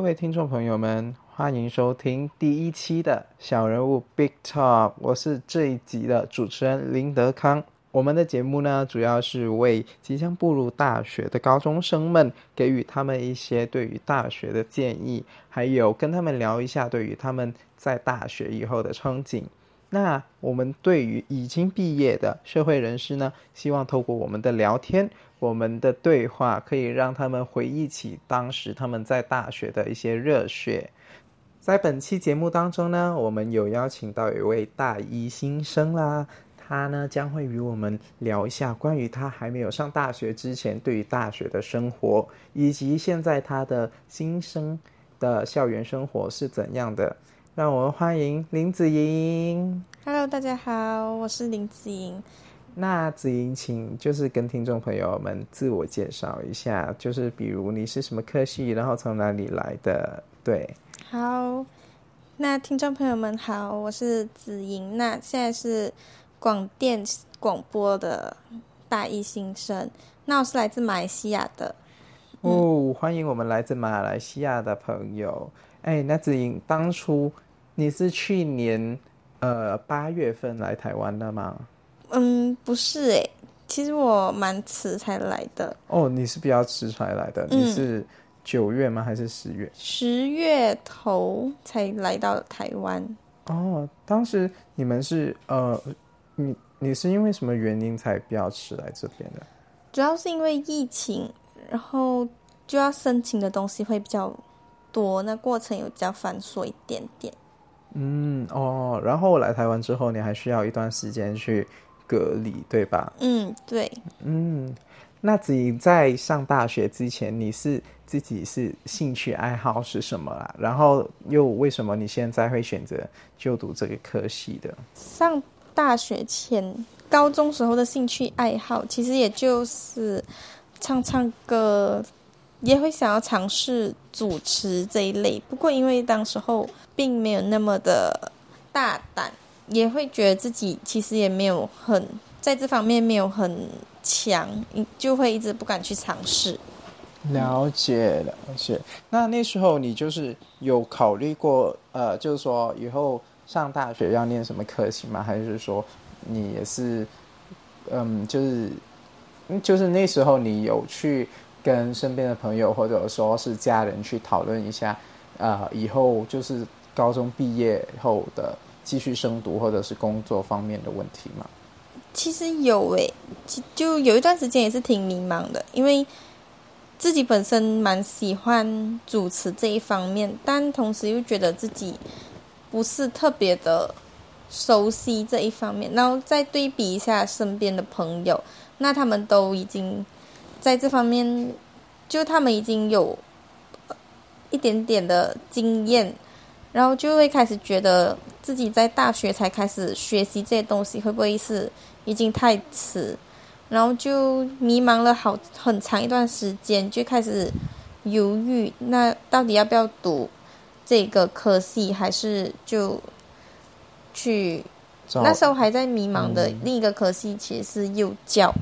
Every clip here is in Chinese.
各位听众朋友们，欢迎收听第一期的小人物 Big Top 我是这一集的主持人林德康。我们的节目呢，主要是为即将步入大学的高中生们，给予他们一些对于大学的建议，还有跟他们聊一下对于他们在大学以后的憧憬。那我们对于已经毕业的社会人士呢，希望透过我们的聊天、我们的对话，可以让他们回忆起当时他们在大学的一些热血。在本期节目当中呢，我们有邀请到一位大一新生啦，他呢将会与我们聊一下关于他还没有上大学之前对于大学的生活，以及现在他的新生的校园生活是怎样的。让我们欢迎林子莹。Hello，大家好，我是林子莹。那子莹，请就是跟听众朋友们自我介绍一下，就是比如你是什么科系，然后从哪里来的？对，好，那听众朋友们好，我是子莹。那现在是广电广播的大一新生。那我是来自马来西亚的。哦，欢迎我们来自马来西亚的朋友。哎，那子莹，当初你是去年呃八月份来台湾的吗？嗯，不是诶，其实我蛮迟才来的，哦，你是比较迟才来的，嗯你是九月吗？还是十月？十月头才来到台湾。哦，当时你们是呃，你你是因为什么原因才比较迟来这边的？主要是因为疫情，然后就要申请的东西会比较多，那过程有比较繁琐一点点。嗯，哦，然后来台湾之后，你还需要一段时间去隔离，对吧？嗯，对，嗯，那子怡在上大学之前，你是自己是兴趣爱好是什么啦？然后又为什么你现在会选择就读这个科系的？上大学前，高中时候的兴趣爱好，其实也就是唱唱歌，也会想要尝试主持这一类。不过因为当时候并没有那么的大胆，也会觉得自己其实也没有很在这方面没有很强，就会一直不敢去尝试。了解了解。那那时候你就是有考虑过，呃，就是说以后上大学要念什么科系吗？还是说你也是，嗯，就是，就是那时候你有去跟身边的朋友或者说是家人去讨论一下，呃，以后就是高中毕业后的继续升读或者是工作方面的问题吗？其实有诶，其就有一段时间也是挺迷茫的，因为自己本身蛮喜欢主持这一方面，但同时又觉得自己不是特别的熟悉这一方面，然后再对比一下身边的朋友，那他们都已经在这方面，就他们已经有一点点的经验，然后就会开始觉得自己在大学才开始学习这些东西，会不会是已经太迟？然后就迷茫了好很长一段时间，就开始犹豫，那到底要不要读这个科系，还是就去？那时候还在迷茫的另一个科系其实是幼教，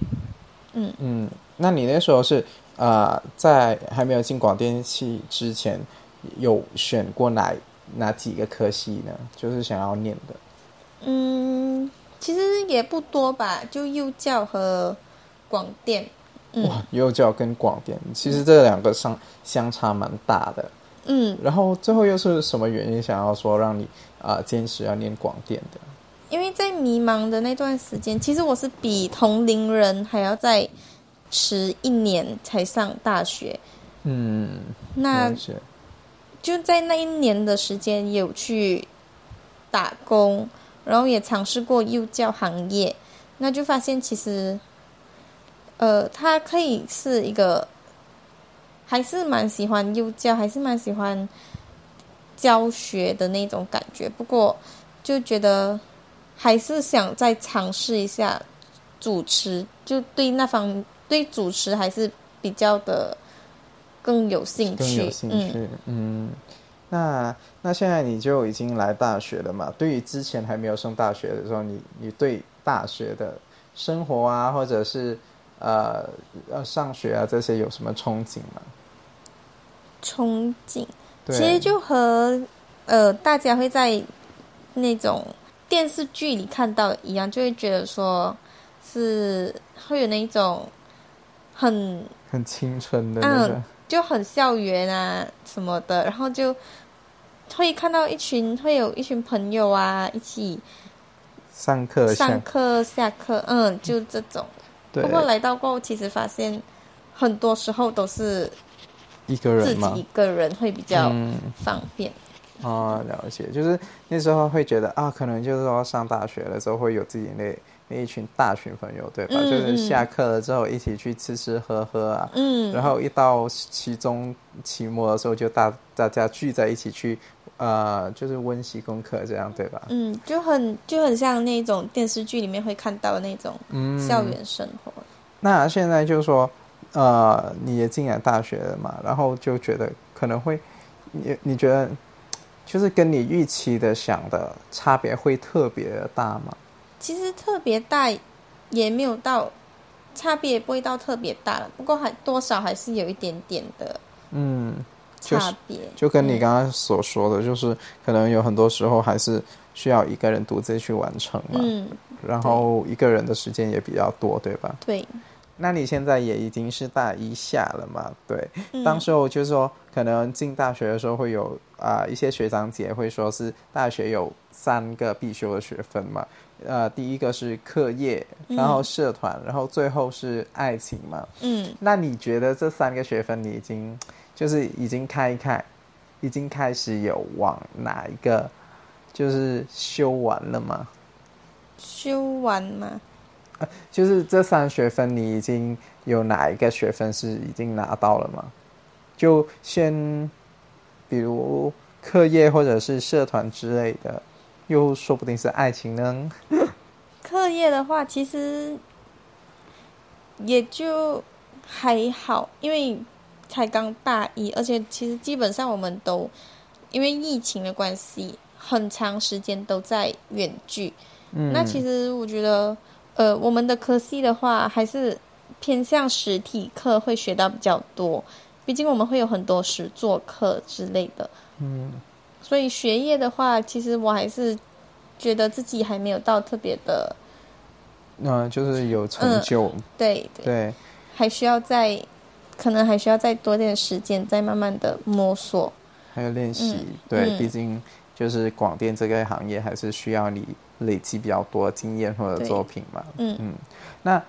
嗯嗯，那你那时候是呃，在还没有进广电系之前，有选过哪哪几个科系呢？就是想要念的。嗯，其实也不多吧，就幼教和广电，嗯哇，幼教跟广电，其实这两个相相差蛮大的。嗯，然后最后又是什么原因想要说让你啊、呃坚持要念广电的？因为在迷茫的那段时间，其实我是比同龄人还要再迟一年才上大学。嗯，那就在那一年的时间，有去打工，然后也尝试过幼教行业，那就发现其实，呃，它可以是一个，还是蛮喜欢幼教，还是蛮喜欢教学的那种感觉。不过就觉得还是想再尝试一下主持，就对那方对主持还是比较的更有兴趣。更有兴嗯趣。嗯，那那现在你就已经来大学了嘛？对于之前还没有上大学的时候，你你对大学的生活啊，或者是呃呃上学啊这些有什么憧憬吗？憧憬。其实就和呃大家会在那种电视剧里看到一样，就会觉得说是会有那一种很很青春的那就很校园啊什么的，然后就会看到一群会有一群朋友啊一起上课上课下课，嗯，就这种。对。不过来到过后，其实发现很多时候都是一个自人嘛。己一，个人会比较嗯方便。啊，了解，就是那时候会觉得啊，可能就是说上大学的时候会有自己那那一群大群朋友，对吧？嗯就是嗯下课了之后一起去吃吃喝喝啊，嗯，然后一到期中期末的时候，就大大家聚在一起去，呃，就是温习功课这样，对吧？嗯，就很就很像那种电视剧里面会看到的那种嗯，校园生活。那现在就是说，呃，你也进了大学了嘛，然后就觉得可能会，你你觉得，就是跟你预期的想的差别会特别的大吗？其实特别大也没有到，差别也不会到特别大了，不过还多少还是有一点点的嗯，差别。就跟你嗯刚刚所说的，就是可能有很多时候还是需要一个人独自去完成嘛，嗯，然后一个人的时间也比较多，对吧？对，那你现在也已经是大一下了嘛？对，嗯当时候就是说，可能进大学的时候会有啊、一些学长姐会说是大学有三个必修的学分嘛，呃，第一个是课业，然后社团，然后最后是爱情嘛。嗯，那你觉得这三个学分你已经就是已经开一开，已经开始有往哪一个就是修完了吗？修完吗，就是这三学分，你已经有哪一个学分是已经拿到了吗？就先，比如课业或者是社团之类的，又说不定是爱情呢。课业的话，其实也就还好，因为才刚大一，而且其实基本上我们都因为疫情的关系，很长时间都在远距。嗯，那其实我觉得，呃，我们的科系的话，还是偏向实体课会学到比较多，毕竟我们会有很多实作课之类的。嗯，所以学业的话，其实我还是觉得自己还没有到特别的，那、就是有成就，对对，对，还需要再，可能还需要再多点时间，再慢慢的摸索。还有练习，嗯对，嗯毕竟就是广电这个行业还是需要你累积比较多经验或者作品嘛。嗯嗯，那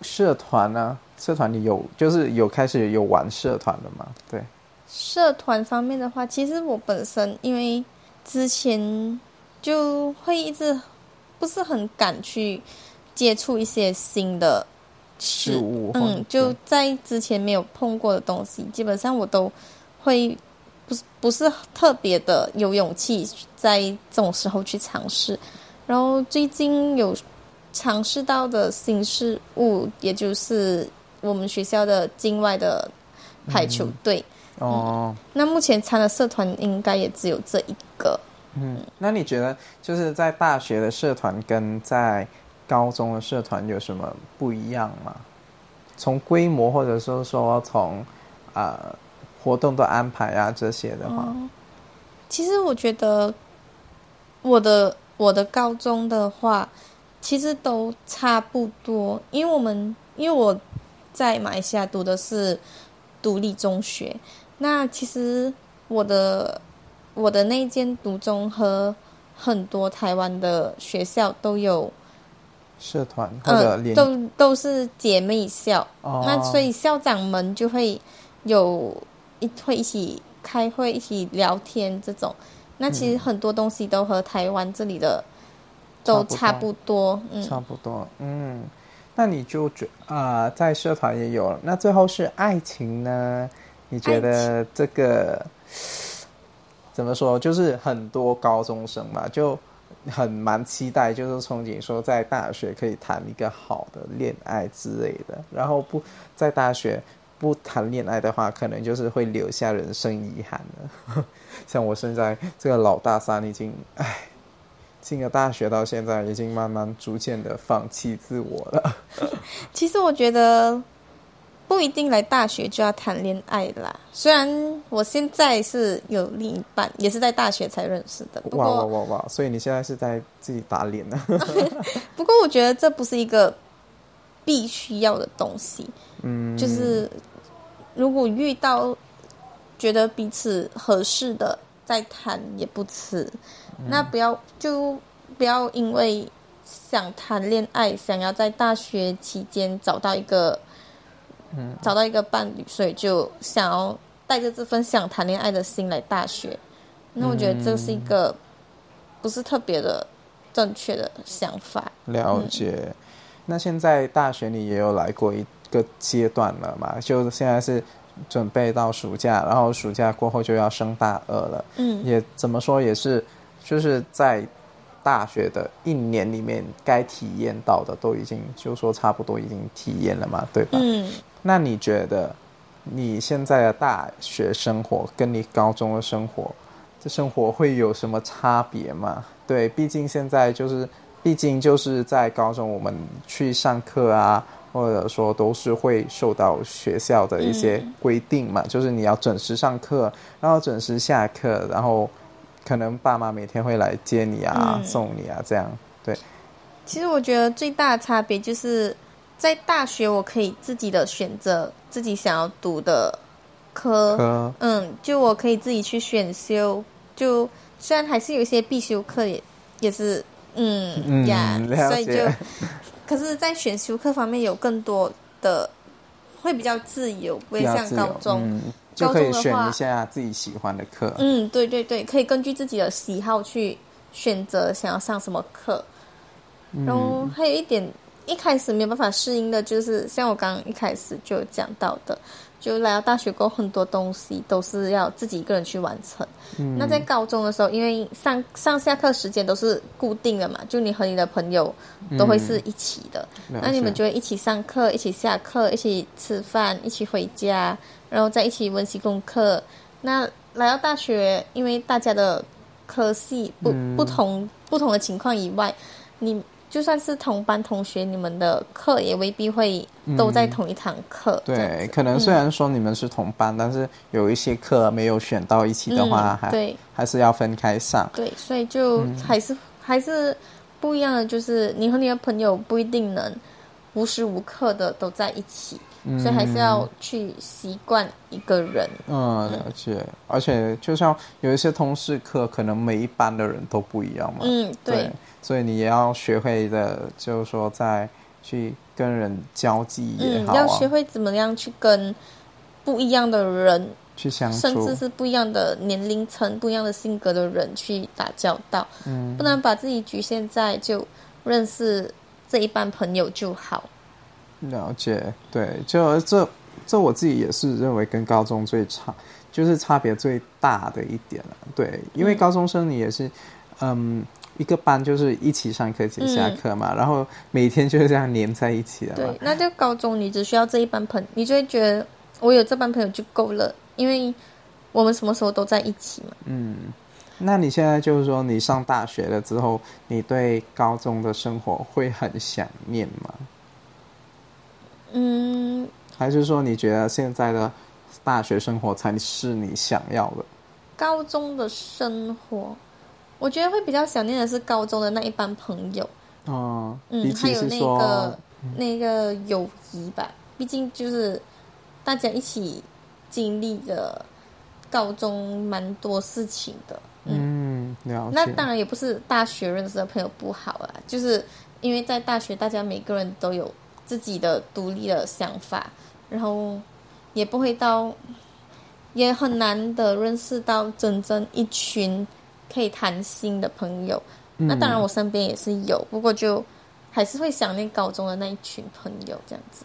社团呢？社团你有就是有开始有玩社团的吗？对，社团方面的话，其实我本身因为之前就会一直不是很敢去接触一些新的事物嗯，就在之前没有碰过的东西，基本上我都会不是不是特别的有勇气在这种时候去尝试。然后最近有尝试到的新事物，也就是我们学校的境外的排球队。哦，那目前参的社团应该也只有这一个。嗯，那你觉得就是在大学的社团跟在高中的社团有什么不一样吗？从规模或者说说从呃活动的安排啊这些的话，哦，其实我觉得我的我的高中的话，其实都差不多，因为我们因为我在马来西亚读的是独立中学，那其实我的我的那间独中和很多台湾的学校都有，社团或者嗯，都都是姐妹校，哦，那所以校长们就会有一会一起开会、一起聊天这种。那其实很多东西都和台湾这里的都差差不多，嗯，差不多，嗯，那你就觉啊、在社团也有。了，那最后是爱情呢？你觉得这个怎么说？就是很多高中生嘛，就很蛮期待，就是憧憬说在大学可以谈一个好的恋爱之类的，然后不在大学不谈恋爱的话，可能就是会留下人生遗憾的。像我现在这个老大三，已经唉。进了大学到现在，已经慢慢逐渐的放弃自我了。其实我觉得不不一定来大学就要谈恋爱啦。虽然我现在是有另一半，也是在大学才认识的。不哇哇过，哇哇！所以你现在是在自己打脸呢？不过我觉得这不是一个必须要的东西。嗯，就是如果遇到觉得彼此合适的，再谈也不迟。那不要就不要因为想谈恋爱，想要在大学期间找到一个，嗯，找到一个伴侣，所以就想要带着这份想谈恋爱的心来大学。那我觉得这是一个不是特别的正确的想法。了解。那现在大学你也有来过一个阶段了嘛？就现在是准备到暑假，然后暑假过后就要升大二了。嗯也怎么说也是，就是在大学的一年里面，该体验到的都已经就说差不多已经体验了嘛，对吧？嗯。那你觉得你现在的大学生活跟你高中的生活，这生活会有什么差别吗？对，毕竟现在就是，毕竟就是在高中我们去上课啊，或者说都是会受到学校的一些规定嘛，就是你要准时上课，然后准时下课，然后可能爸妈每天会来接你啊、嗯。送你啊，这样对，其实我觉得最大的差别就是在大学，我可以自己的选择自己想要读的科，科嗯，就我可以自己去选修。就虽然还是有一些必修课也也是，嗯嗯呀，了所以就，可是，在选修课方面有更多的会比较自由，不会像高中。嗯，就可以选高中的话一下自己喜欢的课。嗯，对对对，可以根据自己的喜好去选择想要上什么课。嗯然后还有一点，一开始没有办法适应的，就是像我刚刚一开始就讲到的，就来到大学过后，很多东西都是要自己一个人去完成。嗯那在高中的时候，因为上上下课时间都是固定的嘛，就你和你的朋友都会是一起的，了那你们解就会一起上课、一起下课、一起吃饭、一起回家，然后在一起温习功课。那来到大学，因为大家的科系不、嗯不同不同的情况以外，你就算是同班同学，你们的课也未必会都在同一堂课。对，可能虽然说你们是同班，但是有一些课没有选到一起的话，还嗯对还是要分开上。对，所以就嗯还是、还是不一样的，就是你和你的朋友不一定能无时无刻的都在一起，所以还是要去习惯一个人。嗯，了解。而且就像有一些通识课，可能每一班的人都不一样嘛。嗯，对，所以你也要学会的，就是说在去跟人交际也嗯，好啊，要学会怎么样去跟不一样的人，去相处甚至。是不一样的年龄层、不一样的性格的人去打交道，嗯，不能把自己局限在就认识这一班朋友就好。了解，对，就这这我自己也是认为跟高中最差，就是差别最大的一点了。对，因为嗯高中生你也是，嗯，一个班就是一起上课、一起下课嘛，然后每天就是这样黏在一起的对。，那就高中你只需要这一班朋你就会觉得我有这班朋友就够了，因为我们什么时候都在一起嘛。嗯，那你现在就是说你上大学了之后，你对高中的生活会很想念吗？嗯，还是说你觉得现在的大学生活才是你想要的？高中的生活，我觉得会比较想念的是高中的那一班朋友。哦、嗯，还有那个那个友谊吧，毕竟就是大家一起经历的高中蛮多事情的。嗯，了解。那当然也不是大学认识的朋友不好啦，就是因为在大学，大家每个人都有自己的独立的想法，然后也不会到，也很难的认识到真正一群可以谈心的朋友。那当然，我身边也是有，不过就还是会想念高中的那一群朋友这样子。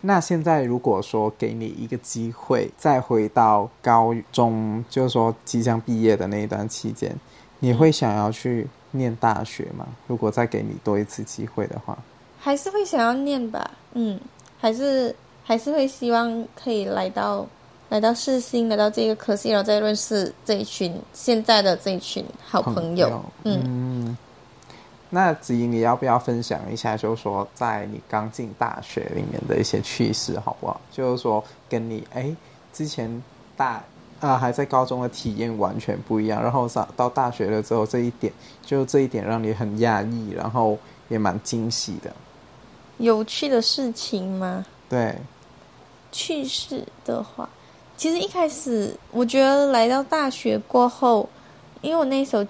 那现在如果说给你一个机会，再回到高中，就是说即将毕业的那一段期间，你会想要去念大学吗？如果再给你多一次机会的话，还是会想要念吧，嗯，还是还是会希望可以来到来到世新，来到这个科系，然后再认识这一群现在的这一群好朋友。嗯，嗯，那子怡，你要不要分享一下，就是说在你刚进大学里面的一些趣事，好不好？就是说跟你哎之前大啊还在高中的体验完全不一样，然后上到大学了之后，这一点就这一点让你很讶异，然后也蛮惊喜的。有趣的事情吗？对，趣事的话，其实一开始我觉得来到大学过后，因为我那时候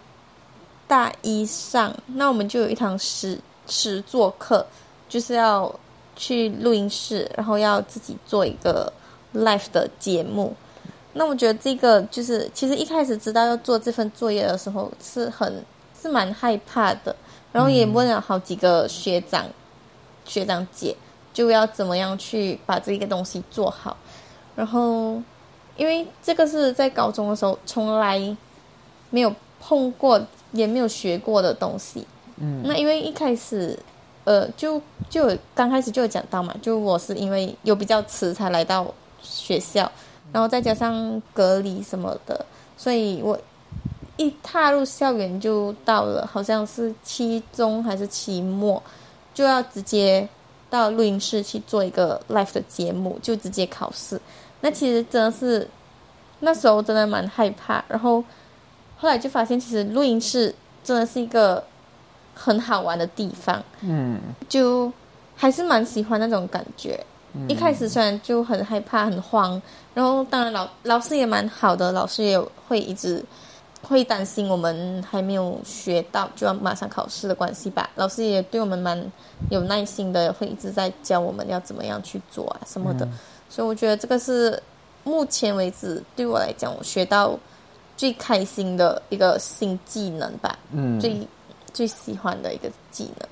大一上，那我们就有一堂实实作课，就是要去录音室，然后要自己做一个 live 的节目。那我觉得这个就是，其实一开始知道要做这份作业的时候，是很是蛮害怕的，然后也问了好几个学长、学长姐。就要怎么样去把这个东西做好，然后，因为这个是在高中的时候从来没有碰过，也没有学过的东西。嗯，那因为一开始，呃，就就刚开始就有讲到嘛，就我是因为有比较迟才来到学校，然后再加上隔离什么的，所以我一踏入校园就到了，好像是期中还是期末，就要直接。到录音室去做一个 live 的节目，就直接考试。那其实真的是那时候真的蛮害怕，然后后来就发现，其实录音室真的是一个很好玩的地方。嗯，就还是蛮喜欢那种感觉。一开始虽然就很害怕、很慌，然后当然老老师也蛮好的，老师也会一直。会担心我们还没有学到就要马上考试的关系吧？老师也对我们蛮有耐心的，会一直在教我们要怎么样去做啊什么的。所以我觉得这个是目前为止对我来讲我学到最开心的一个新技能吧。嗯，最最喜欢的一个技能。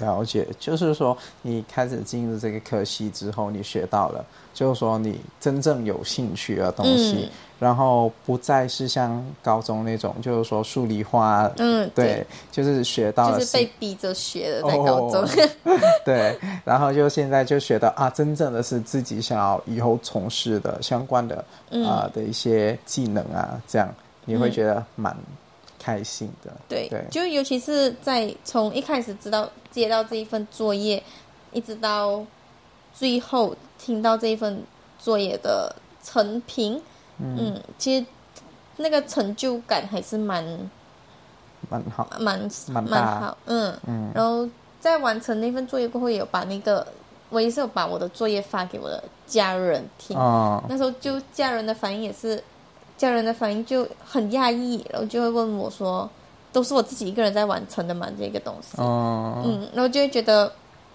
了解，就是说你开始进入这个科系之后，你学到了，就是说你真正有兴趣的东西。然后不再是像高中那种，就是说数理化，嗯，对，就是学到了，就是被逼着学的在高中，对，然后就现在就学到啊，真正的是自己想要以后从事的相关的啊的一些技能啊，这样你会觉得蛮开心的，对，对，就尤其是在从一开始知道接到这一份作业，一直到最后听到这一份作业的成品。嗯，其实那个成就感还是蛮蛮好，蛮蛮好。嗯嗯，然后在完成那份作业过后，有把那个我也是有把我的作业发给我的家人听。哦，那时候就家人的反应也是，家人的反应就很讶异，然后就会问我说：“都是我自己一个人在完成的嘛？这个东西。”哦，嗯，然后就会觉得，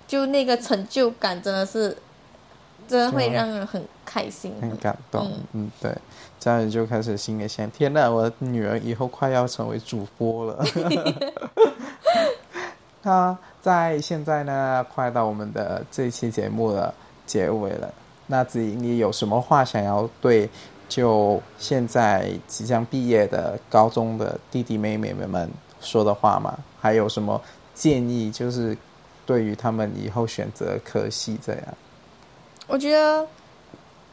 就那个成就感真的是。真的会让人很开心，很感动。嗯，对，这样就开始心里想：天哪，我的女儿以后快要成为主播了。那在现在呢，快到我们的这期节目的结尾了。那子怡，你有什么话想要对就现在即将毕业的高中的弟弟妹妹们说的话吗？还有什么建议？就是对于他们以后选择科系这样。我觉得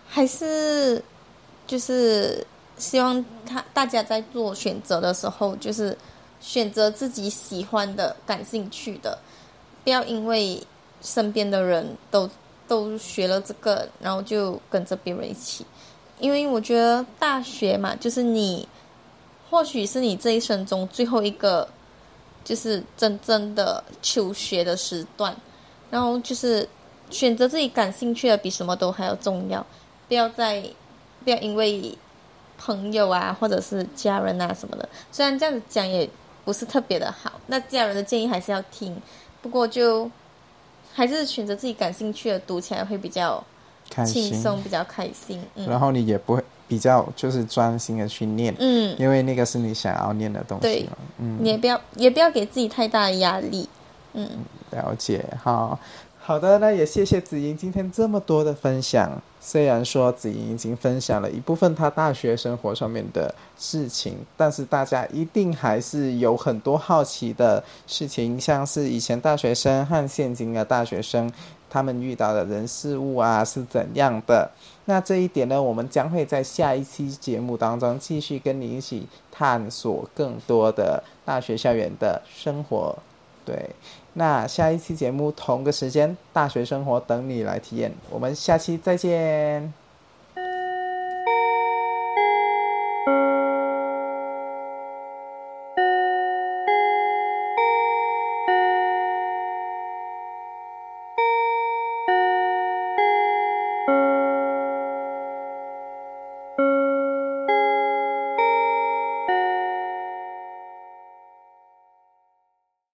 还是就是希望他大家在做选择的时候，就是选择自己喜欢的、感兴趣的，不要因为身边的人都都学了这个，然后就跟着别人一起。因为我觉得大学嘛，就是你或许是你这一生中最后一个，就是真正的求学的时段，然后就是。选择自己感兴趣的比什么都还要重要，不要再不要因为朋友啊或者是家人啊什么的，虽然这样子讲也不是特别的好，那家人的建议还是要听，不过就还是选择自己感兴趣的，读起来会比较轻松，比较开心。然后你也不会比较就是专心的去念，嗯，因为那个是你想要念的东西嘛，嗯，你也不要也不要给自己太大的压力，嗯，了解，好。好的，那也谢谢子莹今天这么多的分享。虽然说子莹已经分享了一部分她大学生活上面的事情，但是大家一定还是有很多好奇的事情，像是以前大学生和现今的大学生他们遇到的人事物啊是怎样的。那这一点呢，我们将会在下一期节目当中继续跟你一起探索更多的大学校园的生活。对，那下一期节目同个时间，大学生活等你来体验。我们下期再见。